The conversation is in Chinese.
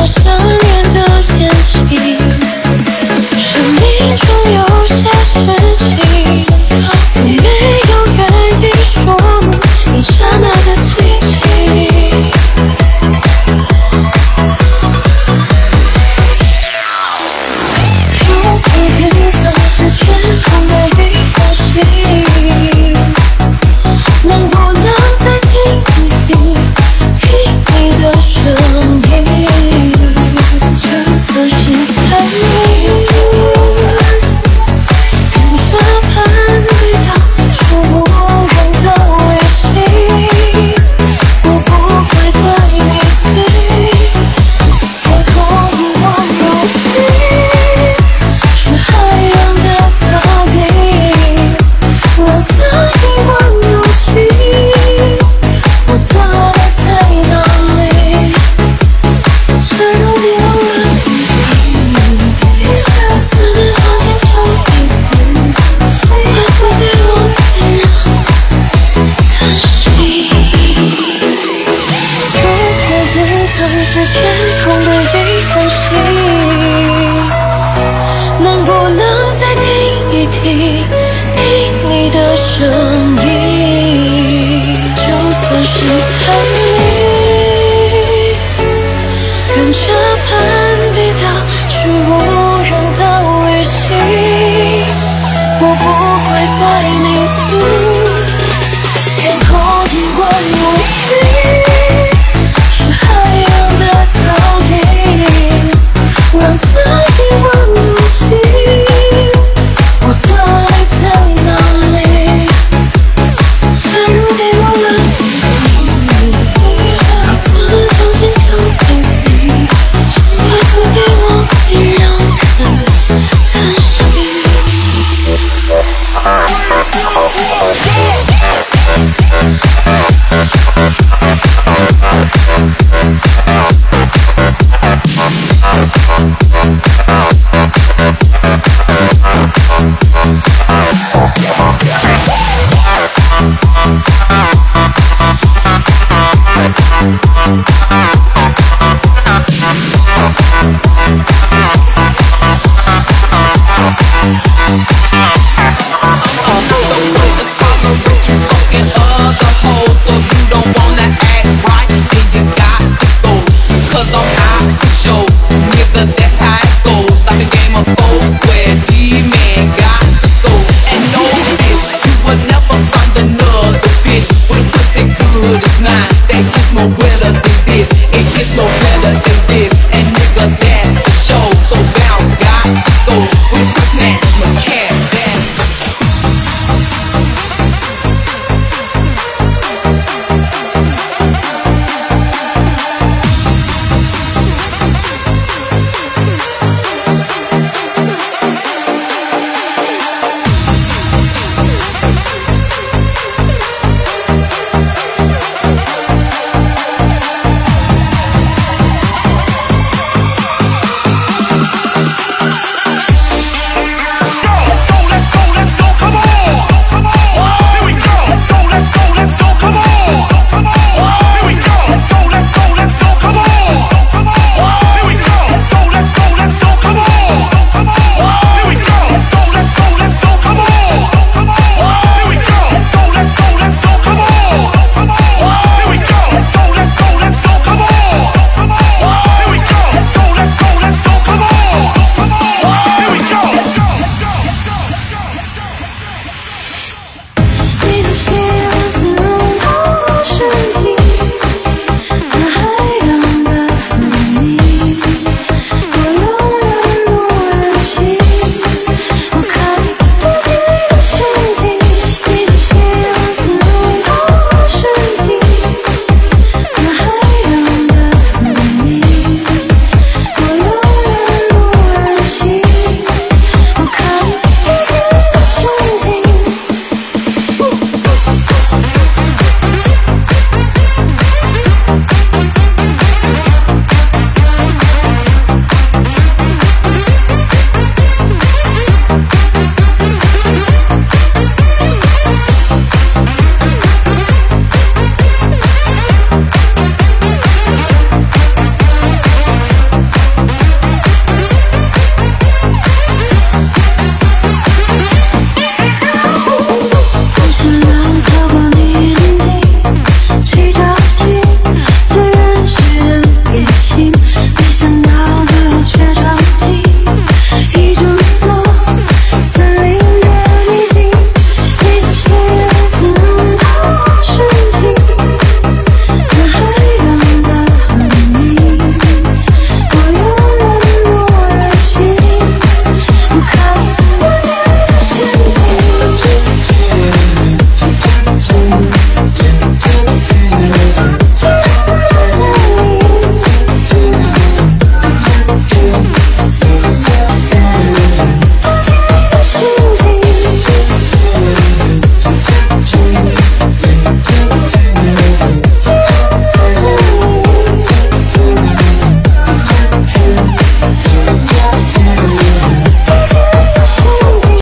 人生。听你的声音。